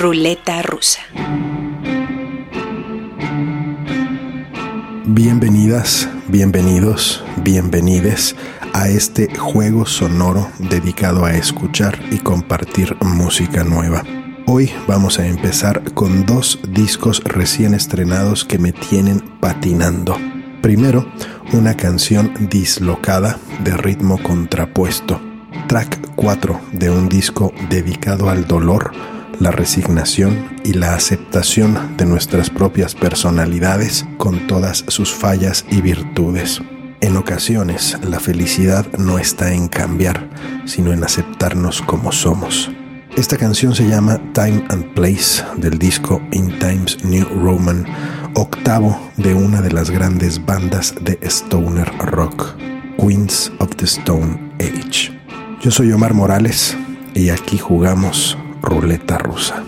Ruleta rusa. Bienvenidas, bienvenidos, bienvenides a este juego sonoro dedicado a escuchar y compartir música nueva. Hoy vamos a empezar con dos discos recién estrenados que me tienen patinando. Primero, una canción dislocada de ritmo contrapuesto. Track 4 de un disco dedicado al dolor, la resignación y la aceptación de nuestras propias personalidades con todas sus fallas y virtudes. En ocasiones, la felicidad no está en cambiar, sino en aceptarnos como somos. Esta canción se llama Time and Place del disco In Times New Roman, octavo de una de las grandes bandas de stoner rock, Queens of the Stone Age. Yo soy Omar Morales y aquí jugamos ruleta rusa.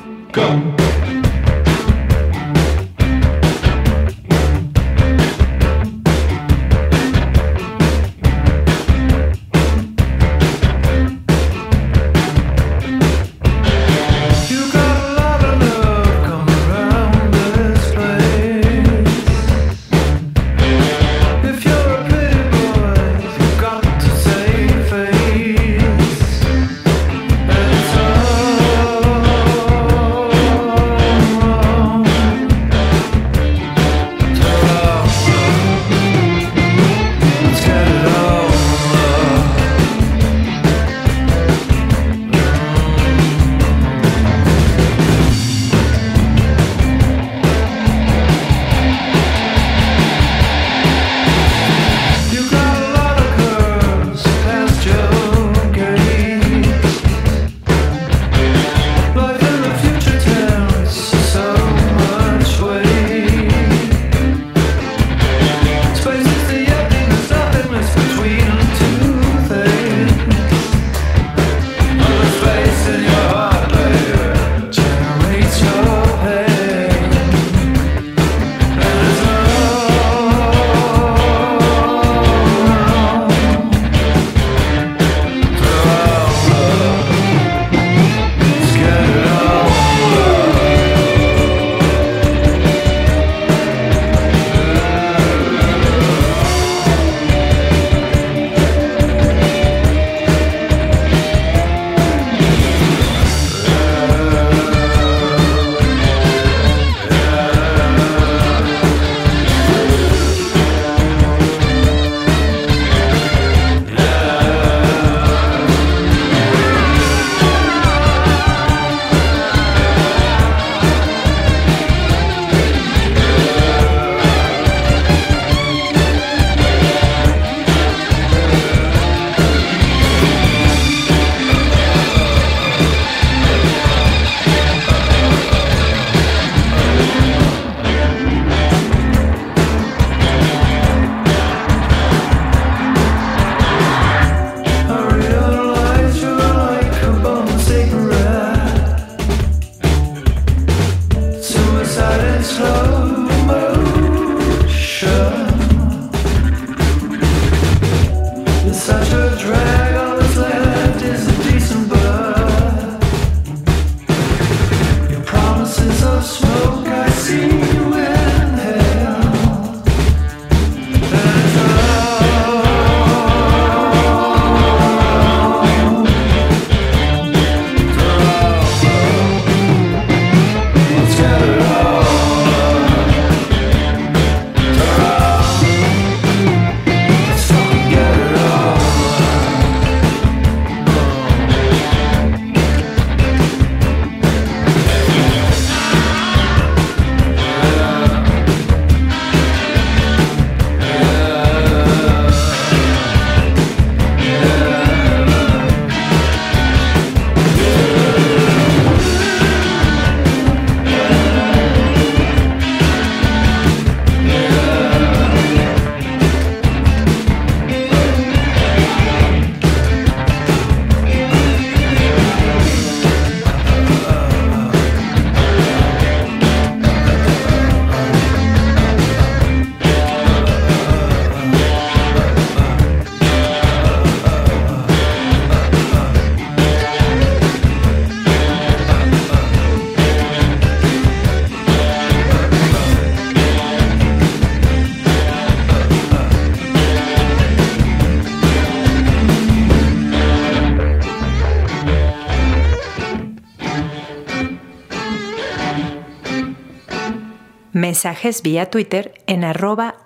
Mensajes vía Twitter en arroba.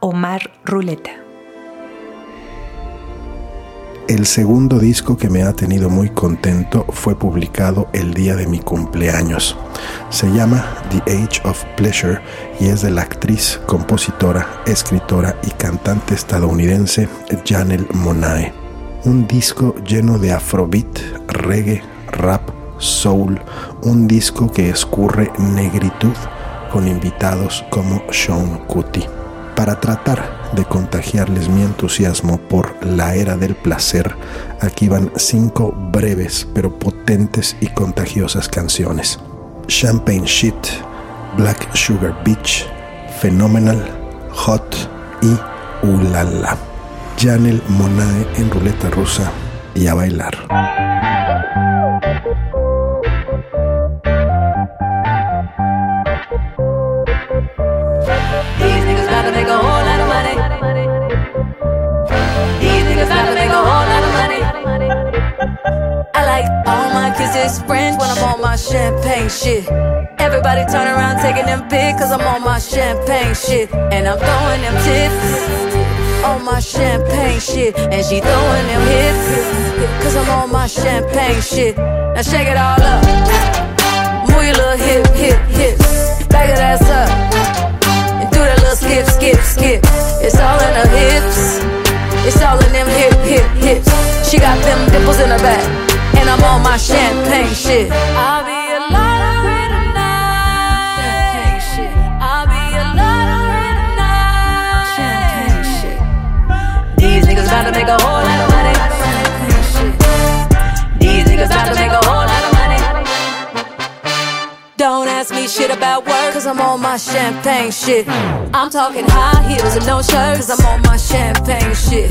El segundo disco que me ha tenido muy contento fue publicado el día de mi cumpleaños. Se llama The Age of Pleasure y es de la actriz, compositora, escritora y cantante estadounidense Janelle Monae. Un disco lleno de afrobeat, reggae, rap, soul, un disco que escurre negritud con invitados como Sean Cutty. Para tratar de contagiarles mi entusiasmo por la era del placer, aquí van cinco breves pero potentes y contagiosas canciones. Champagne Shit, Black Sugar Beach, Phenomenal, Hot y Ulala. Janel Monae en ruleta rusa y a bailar. This French when I'm on my champagne shit. Everybody turn around taking them pics cause I'm on my champagne shit. And I'm throwing them tips on my champagne shit. And she throwing them hips cause I'm on my champagne shit. Now shake it all up. Shit. I'll be a tonight. Champagne shit. I'll be a lottery tonight. Champagne shit. These niggas about to make a whole lot of money. These niggas about to make a whole lot of money. Don't ask me shit about work, cause I'm on my champagne shit. I'm talking high heels and no shirts, cause I'm on my champagne shit.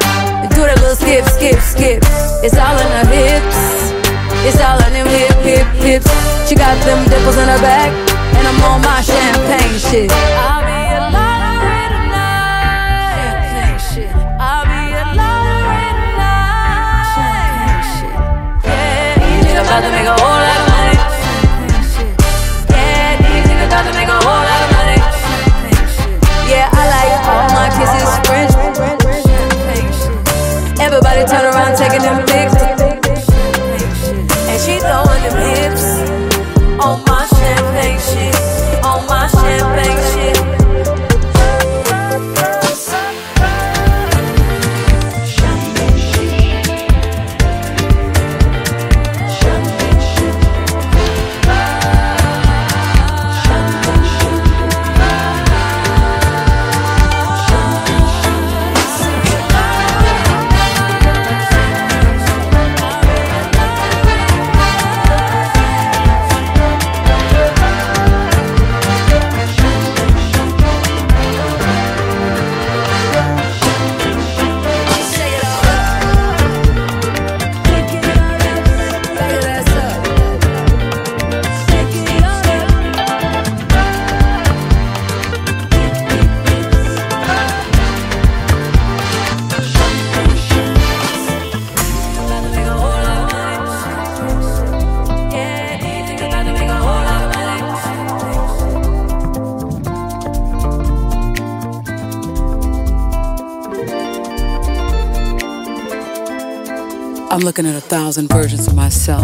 do that little skip, skip, skip. It's all in her hips. It's all in them hip, hip, hips. She got them dimples in her back, and I'm on my champagne shit. them. And she thought. Looking at a thousand versions of myself.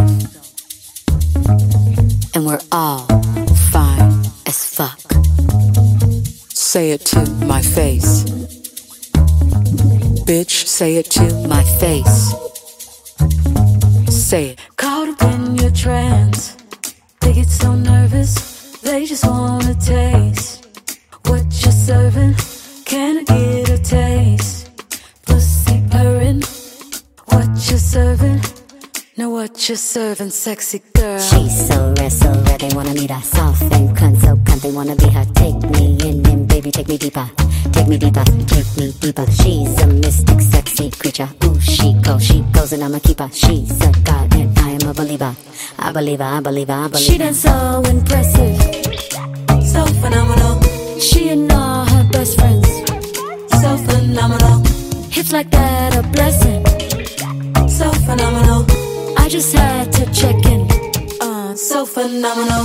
And we're all fine as fuck. Say it to my face. Bitch, say it to my face. What you're serving. Know what you're serving, sexy girl. She's so rare, so rare, they wanna meet her. Soft and cunt, so cunt they wanna be her. Take me in and baby, take me deeper. Take me deeper, take me deeper. She's a mystic, sexy creature. Ooh, she goes, she goes, and I'm a keeper. She's a god, and I am a believer. I believe her, I believe her, I believe her. She done so impressive, so phenomenal. She and all her best friends, so phenomenal. Hips like that, a blessing, so phenomenal. I just had to check in, uh, so phenomenal.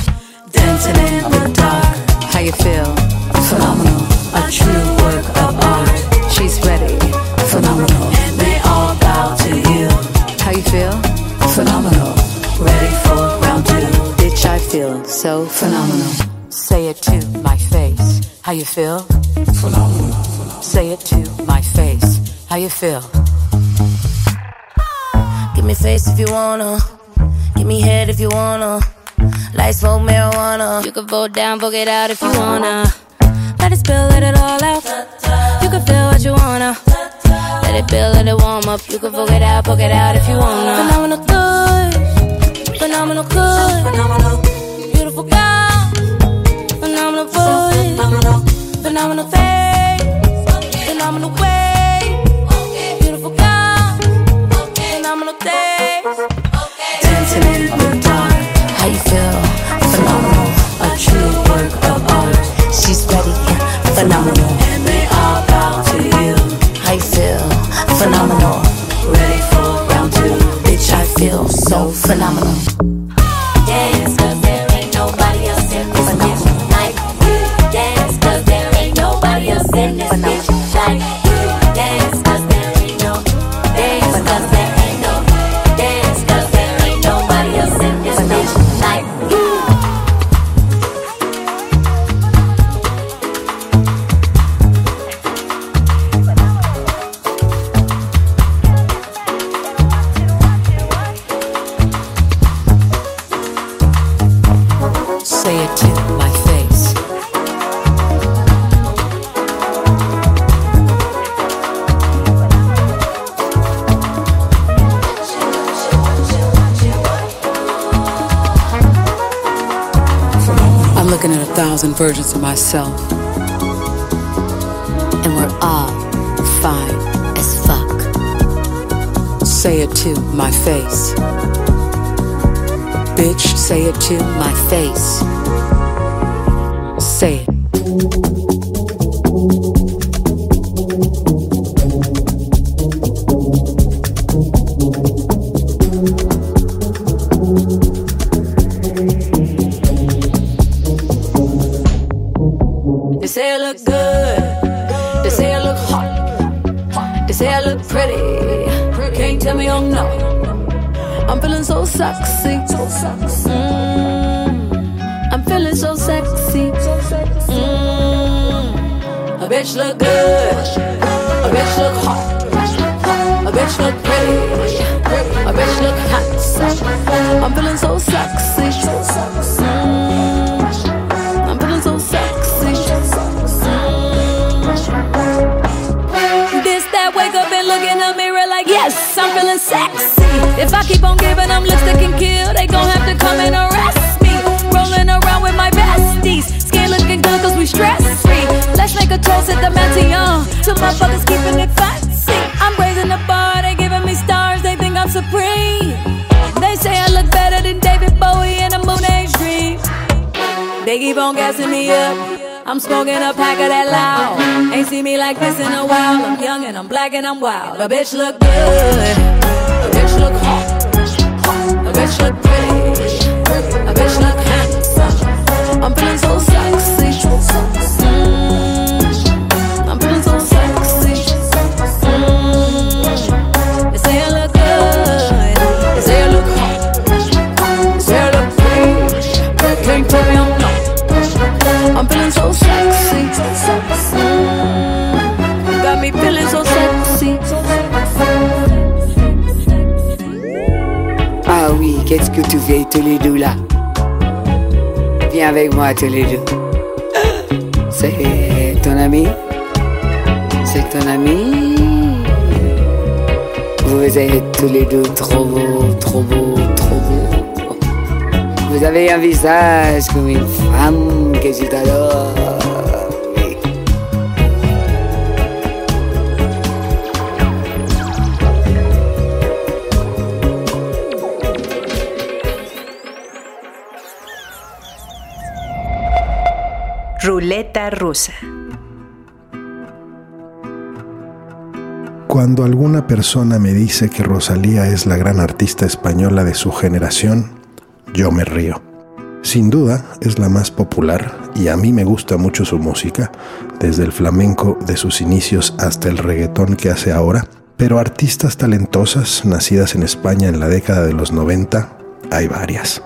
Dancing in the dark, How you feel? phenomenal. A true work of art, She's ready. phenomenal. And they all bow to you, How you feel? phenomenal. Ready for round two, Bitch, I feel so phenomenal. Say it to my face. How you feel? Phenomenal. Say it to my face. How you feel? Give me face if you wanna. Give me head if you wanna. Light smoke marijuana. You can vote down, vote it out if you wanna. Let it spill, let it all out. You can feel what you wanna. Let it build, let it warm up. You can vote it out, vote it out if you wanna. Phenomenal good. Phenomenal good. Phenomenal. Beautiful girl. Phenomenal voice. Phenomenal. Phenomenal face. Phenomenal way. Phenomenal. How feel? Phenomenal. Ready for round two, Bitch, I feel so phenomenal. Myself, and we're all fine as fuck. Say it to my face. Bitch, say it to my face. Bitch look good. A bitch look hot. A bitch look pretty. A bitch look hot. I'm feeling so sexy. Mm, I'm feeling so sexy. This that wake up and look in the mirror like yes, I'm feeling sexy. If I keep on giving them looks that can kill, they gon' have to come and arrest A at the Matignon to motherfuckers keeping it fancy. I'm raising the bar, they giving me stars, they think I'm supreme. They say I look better than David Bowie in a Moon Age dream. They keep on gassing me up. I'm smoking a pack of that loud. Ain't seen me like this in a while. I'm young and I'm black and I'm wild. A bitch look good. A bitch look hot. A bitch look pretty. A bitch look handsome. I'm feeling so Ah oui, qu'est-ce que tu fais tous les deux là? Viens avec moi tous les deux. C'est ton ami C'est ton ami Vous êtes tous les deux trop beaux, trop beaux, trop beaux. Vous avez un visage comme une femme que je t'adore. Ruleta rusa. Cuando alguna persona me dice que Rosalía es la gran artista española de su generación, yo me río. Sin duda es la más popular y a mí me gusta mucho su música, desde el flamenco de sus inicios hasta el reggaetón que hace ahora, pero artistas talentosas nacidas en España en la década de los 90 hay varias.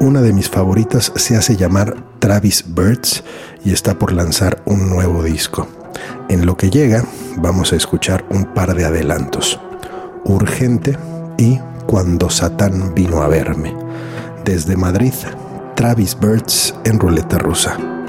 Una de mis favoritas se hace llamar Travis Birds y está por lanzar un nuevo disco. En lo que llega, vamos a escuchar un par de adelantos. Urgente y Cuando Satán vino a verme. Desde Madrid, Travis Birds en ruleta rusa.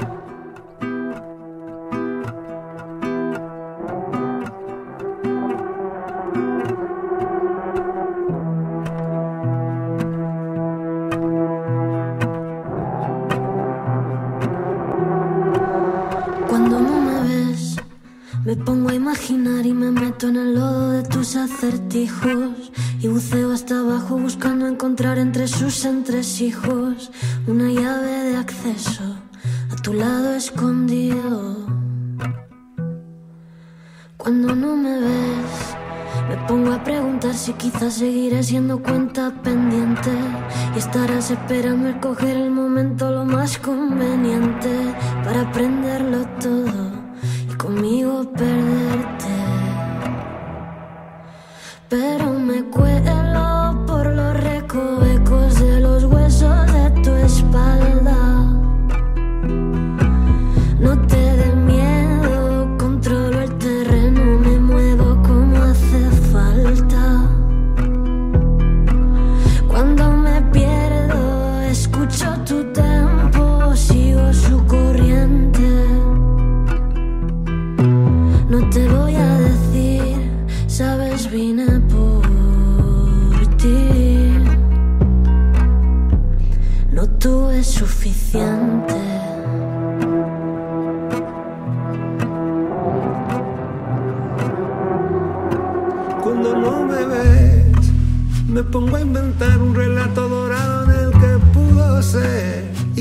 El coger el momento lo más conveniente para aprenderlo todo y conmigo perderte. Pero me cuelo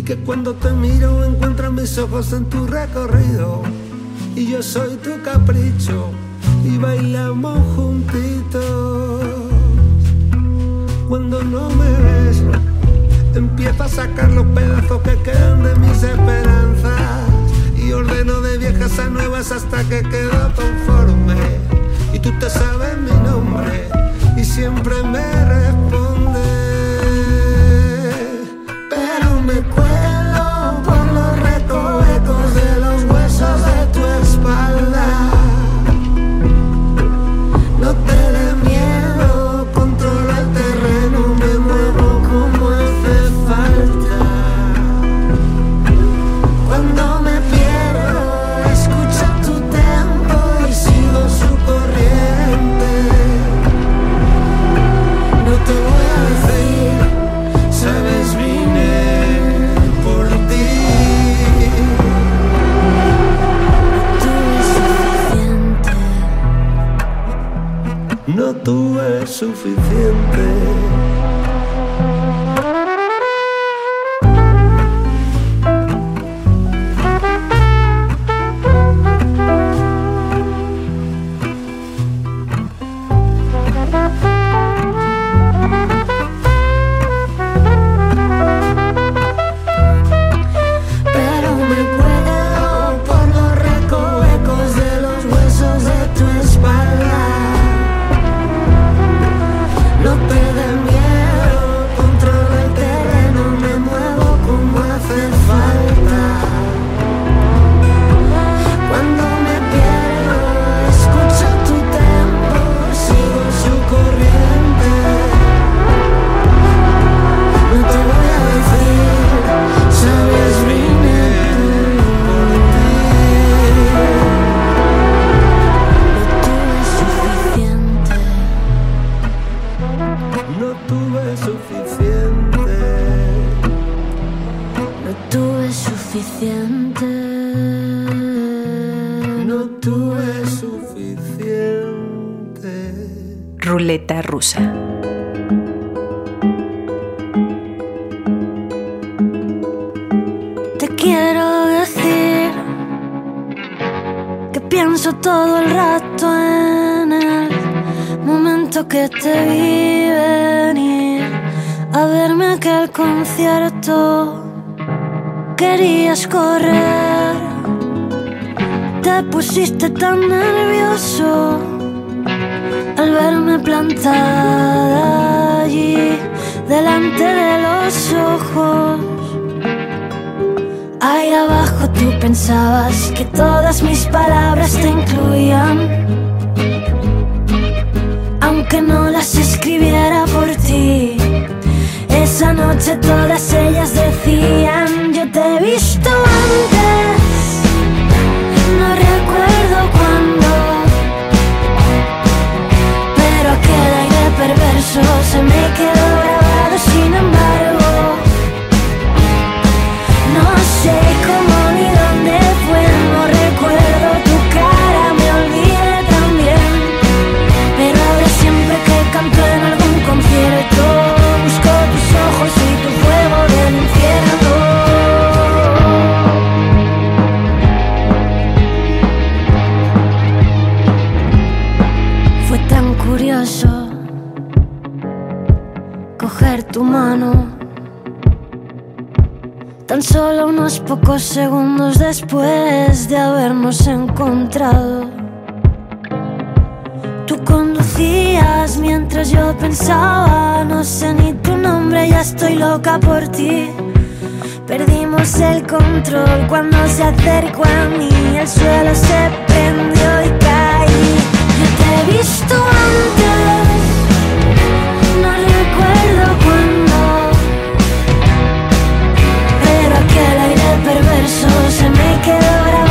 que cuando te miro encuentro mis ojos en tu recorrido. Y yo soy tu capricho y bailamos juntitos. Cuando no me ves, empiezo a sacar los pedazos que quedan de mis esperanzas. Y ordeno de viejas a nuevas hasta que quedo conforme. Y tú te sabes mi nombre y siempre me respondes. Pero me rusa. Te quiero decir que pienso todo el rato en el momento que te vi venir a verme aquel concierto. Querías correr, te pusiste tan nervioso al verme plantada allí delante de los ojos. Ahí abajo tú pensabas que todas mis palabras te incluían. Aunque no las escribiera por ti. Esa noche todas ellas decían, yo te he visto antes. Aquel aire perverso se me quedó grabado sin embargo. Pocos segundos después de habernos encontrado. Tú conducías mientras yo pensaba, no sé ni tu nombre, ya estoy loca por ti. Perdimos el control cuando se acercó a mí, el suelo se prendió y caí. Yo te he visto antes, perverso se me quedó grabado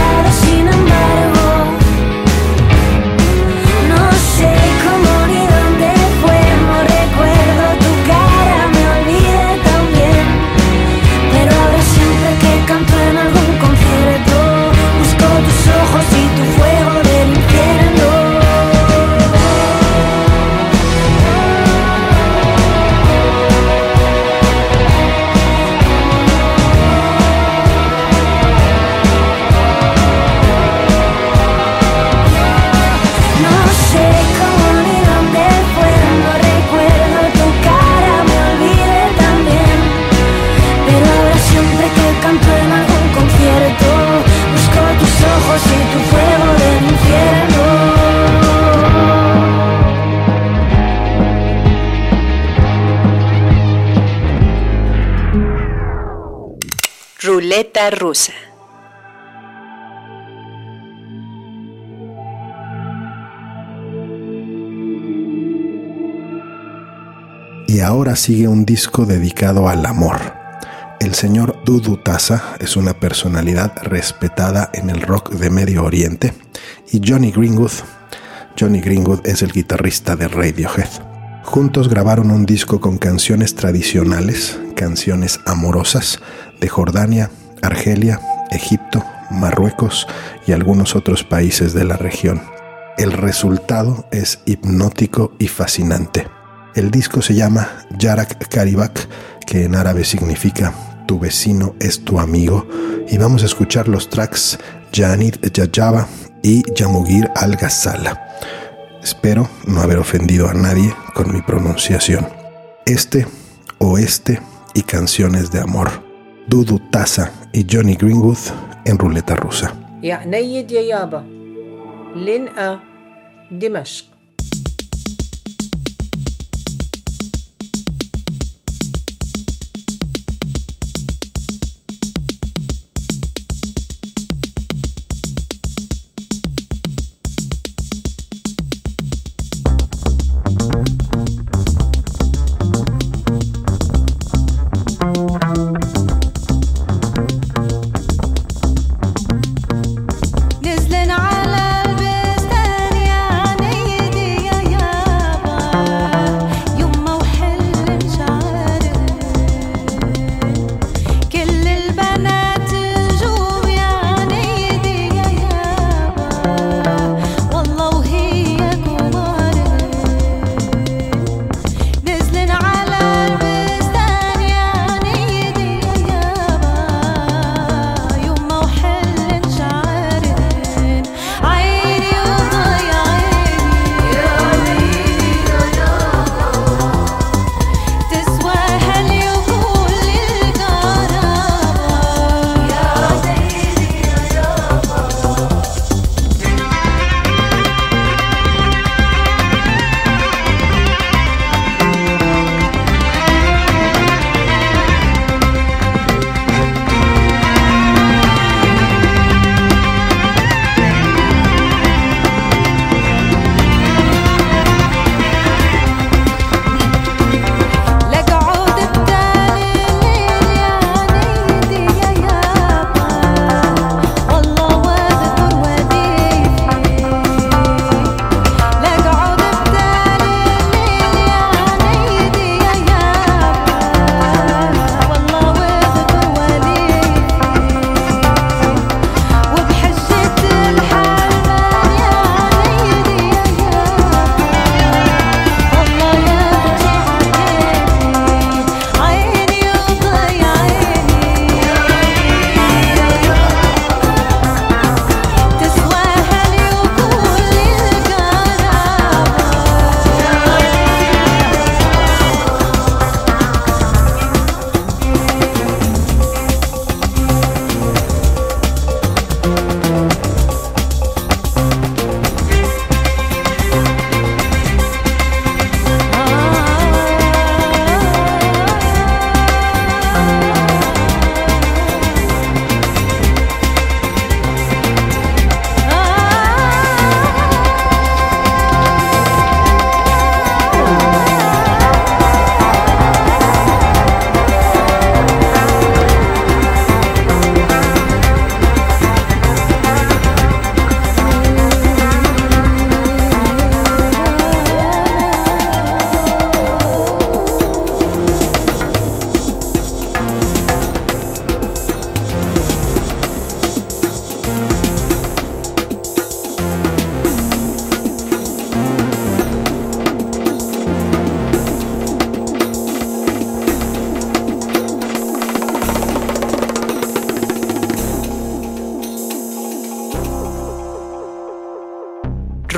Rusa. Y ahora sigue un disco dedicado al amor. El señor Dudu Tasa es una personalidad respetada en el rock de Medio Oriente y Johnny Greenwood, Johnny Greenwood es el guitarrista de Radiohead. Juntos grabaron un disco con canciones tradicionales, canciones amorosas de Jordania, Argelia, Egipto, Marruecos y algunos otros países de la región. El resultado es hipnótico y fascinante. El disco se llama Yarak Karibak, que en árabe significa Tu vecino es tu amigo, y vamos a escuchar los tracks Janid Yajaba y Yamugir Al-Ghazala. Espero no haber ofendido a nadie con mi pronunciación. Este, oeste y canciones de amor. Dudu Tasa y Johnny Greenwood en ruleta rusa.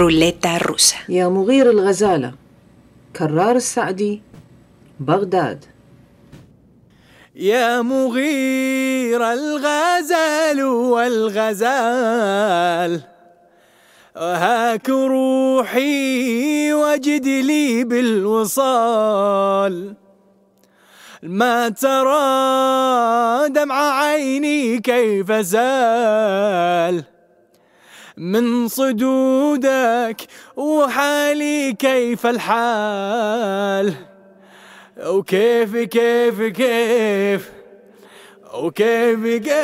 Ruleta Rusa. يا مغير الغزالة كرار السعدي بغداد يا مغير الغزال والغزال هاك روحي وجد لي بالوصال ما ترى دمع عيني كيف زال من صدودك وحالي كيف الحال؟ وكيف كيف كيف؟ وكيف كيف؟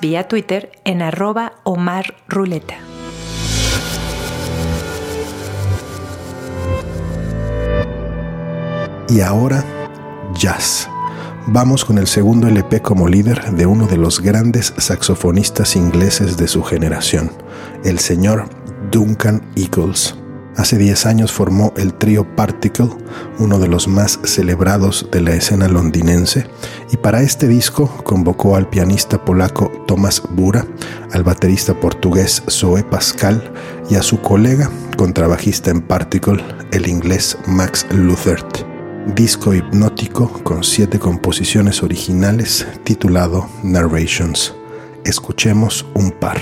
Vía Twitter en arroba. Y ahora, jazz. Vamos con el segundo LP como líder de uno de los grandes saxofonistas ingleses de su generación, el señor Duncan Eagles. Hace 10 años formó el trío Particle, uno de los más celebrados de la escena londinense, y para este disco convocó al pianista polaco Tomas Bura, al baterista portugués Zoe Pascal y a su colega contrabajista en Particle, el inglés Max Luthert. Disco hipnótico con siete composiciones originales titulado Narrations. Escuchemos un par.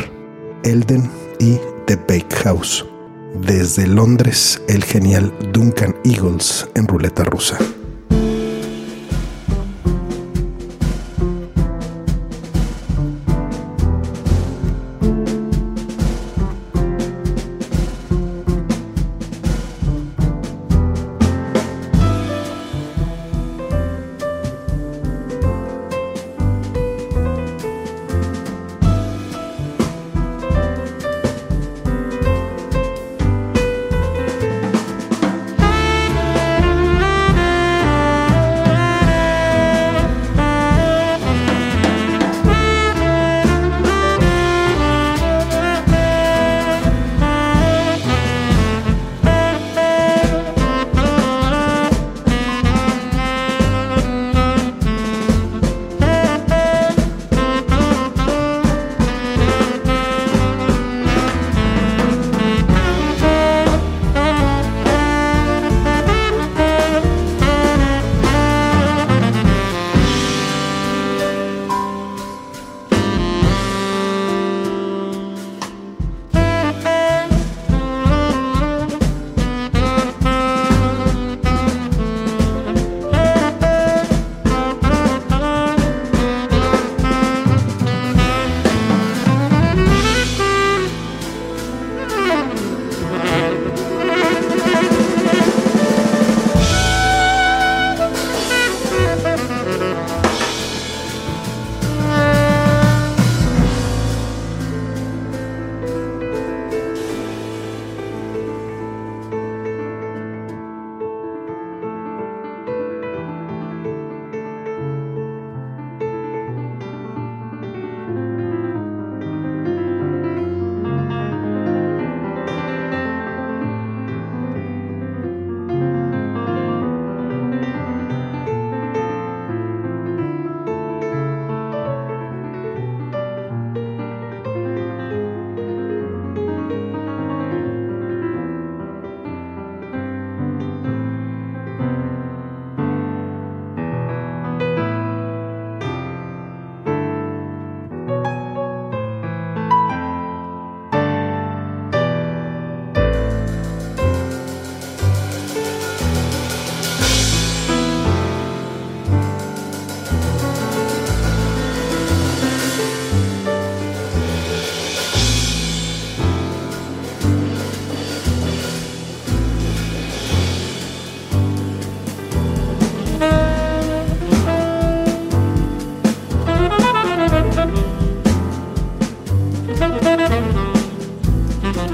Elden y The Bakehouse. Desde Londres, el genial Duncan Eagles en ruleta rusa.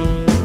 Bye.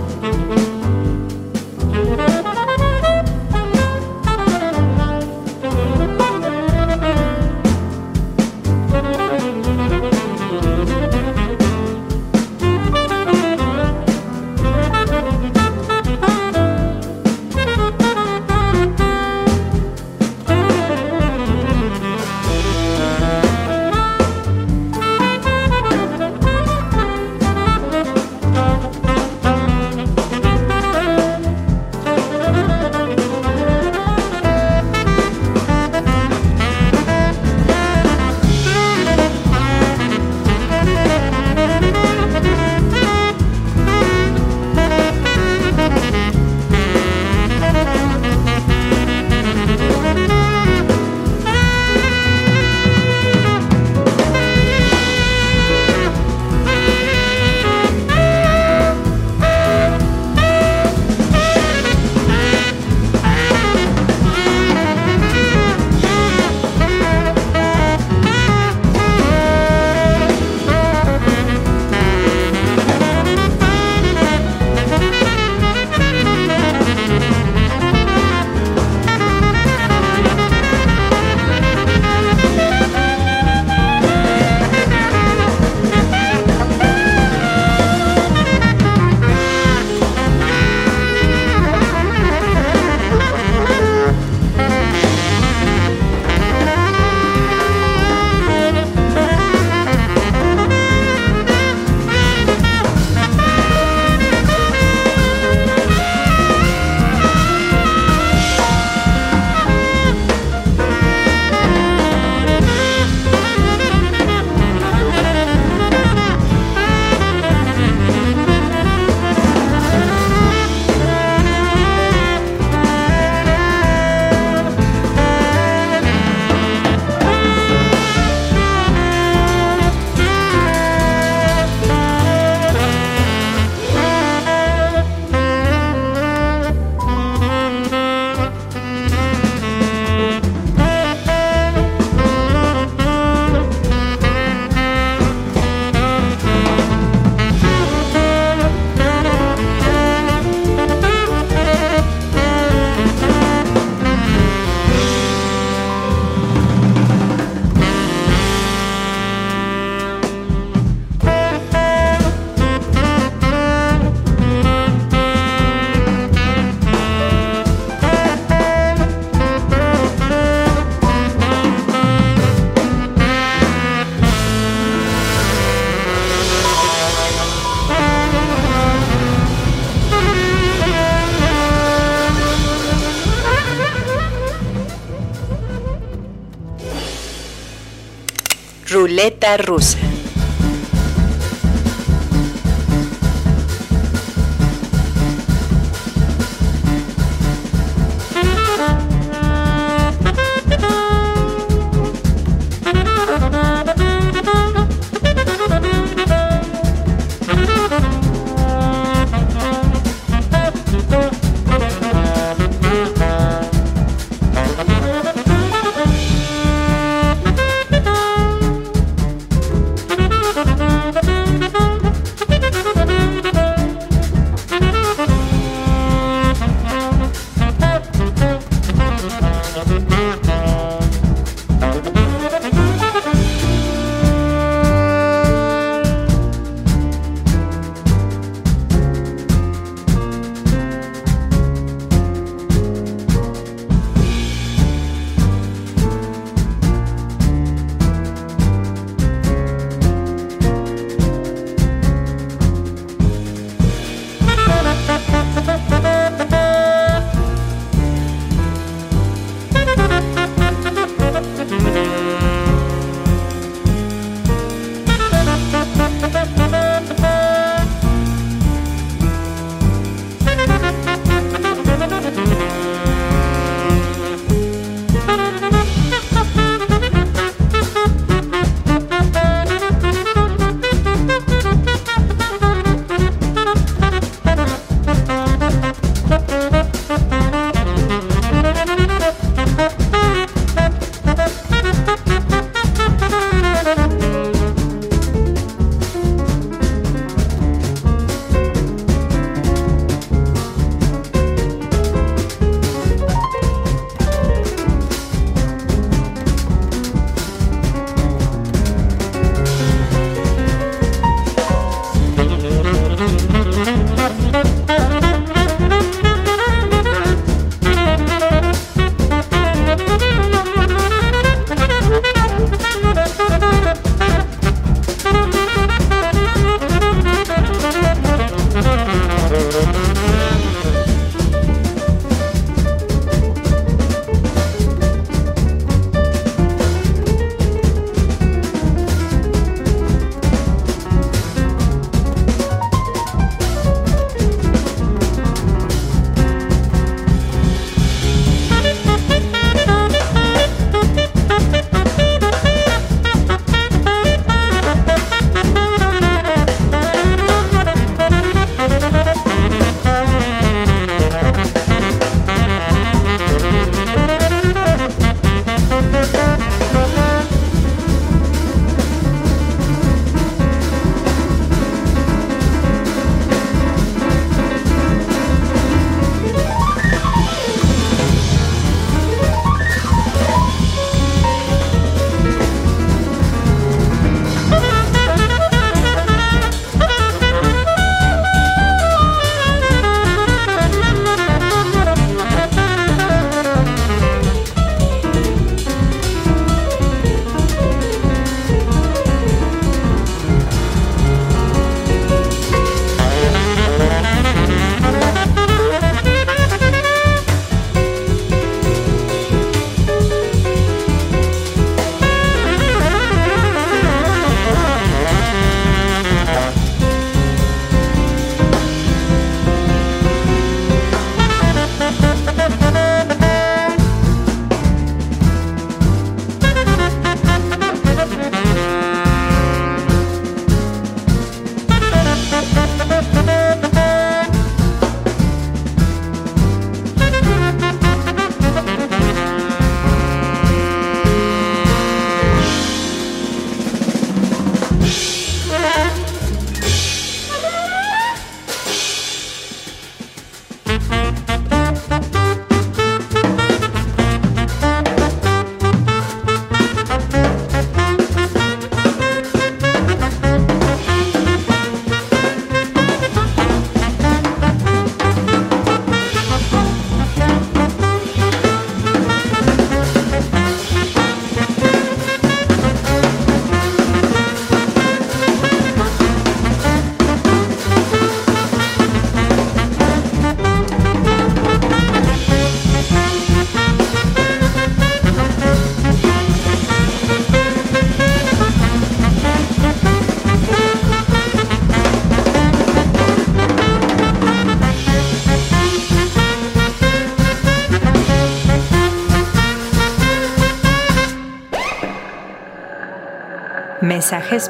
Ruleta rusa.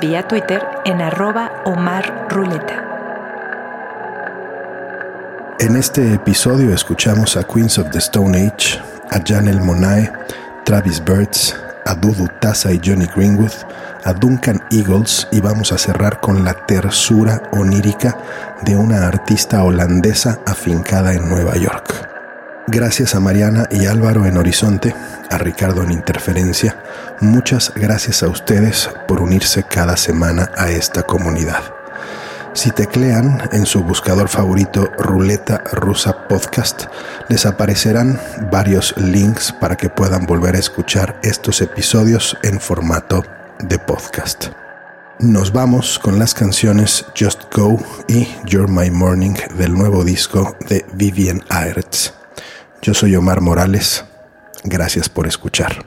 Vía Twitter en Omar. En este episodio escuchamos a Queens of the Stone Age, a Janelle Monae, Travis Birds, a Dudu Taza y Johnny Greenwood, a Duncan Eagles y vamos a cerrar con la tersura onírica de una artista holandesa afincada en Nueva York. Gracias a Mariana y Álvaro en Horizonte, a Ricardo en Interferencia, muchas gracias a ustedes por unirse cada semana a esta comunidad. Si teclean en su buscador favorito Ruleta Rusa Podcast, les aparecerán varios links para que puedan volver a escuchar estos episodios en formato de podcast. Nos vamos con las canciones Just Go y You're My Morning del nuevo disco de Vivian Aerts. Yo soy Omar Morales. Gracias por escuchar.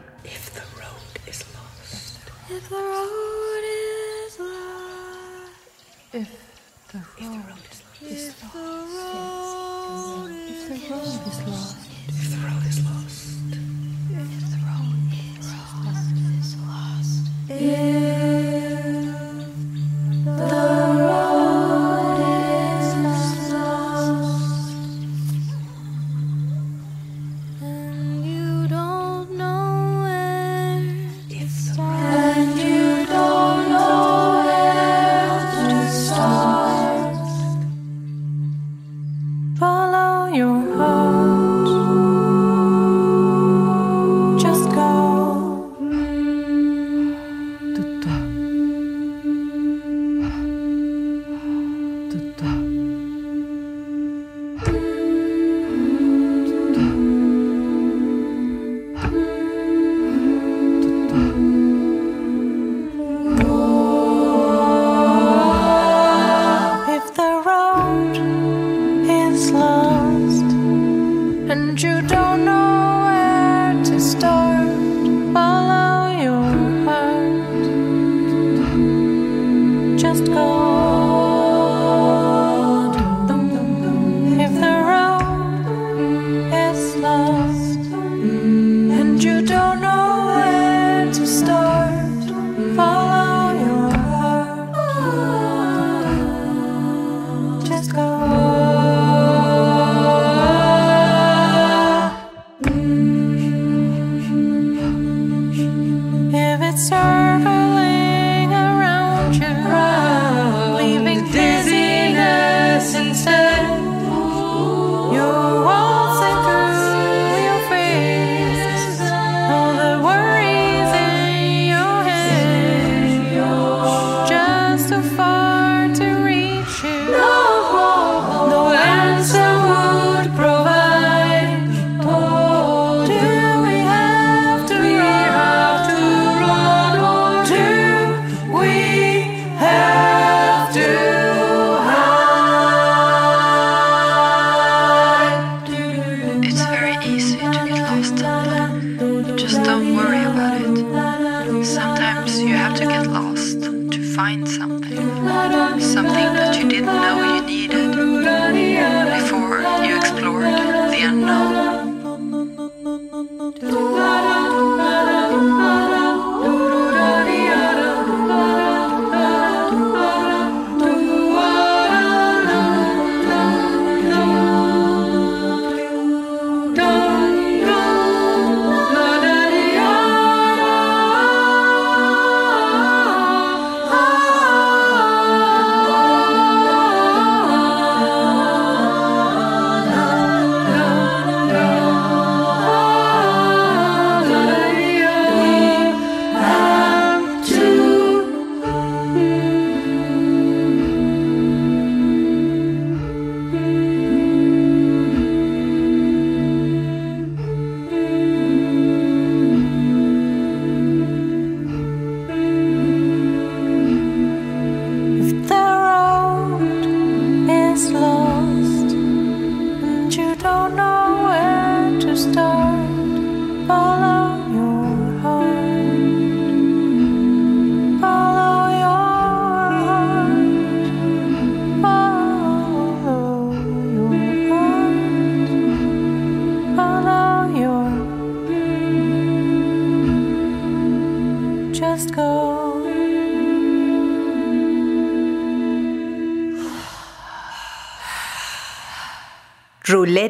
Something that you didn't know you needed before you explored the unknown.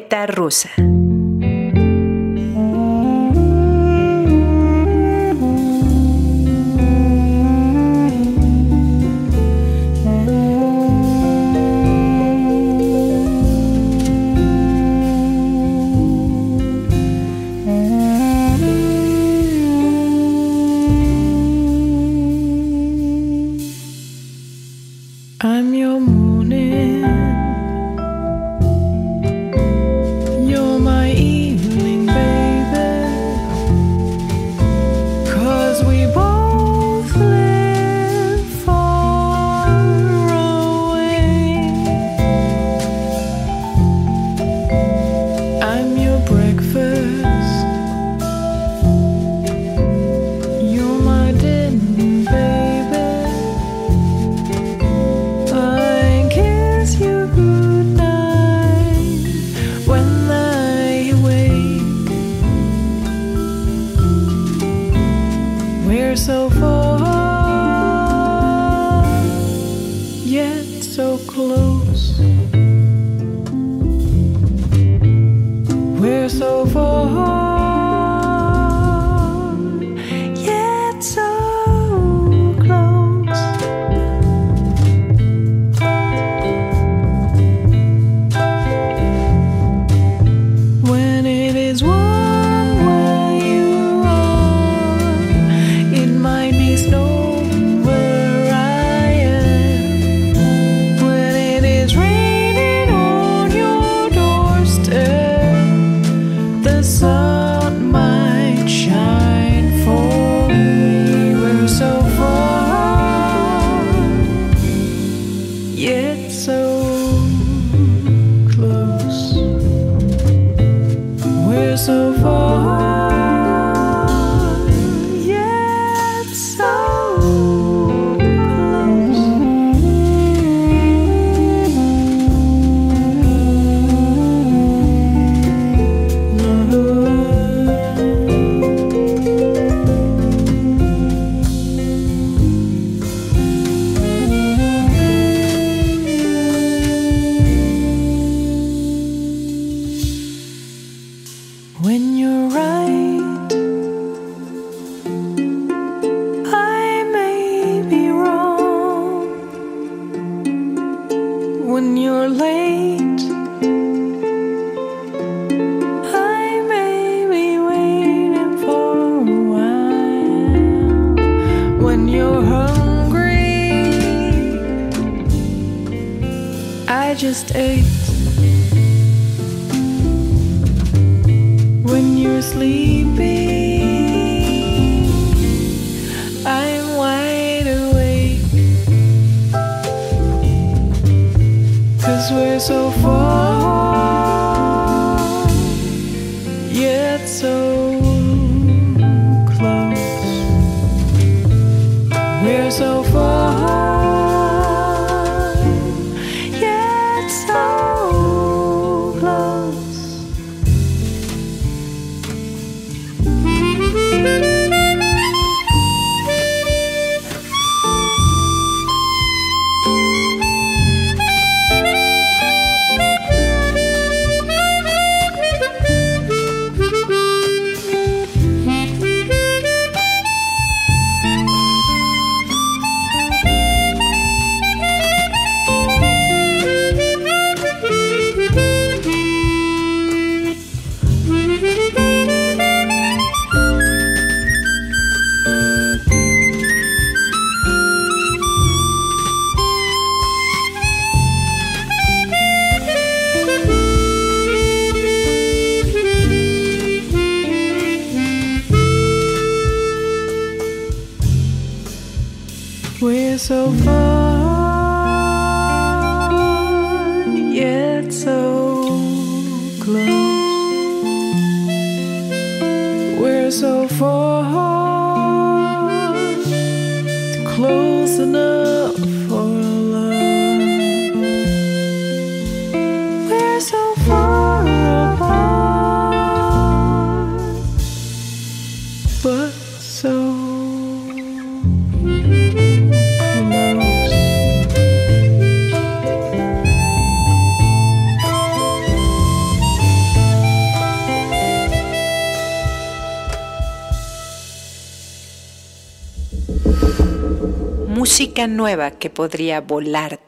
Ruleta rusa. Nueva que podría cabeza.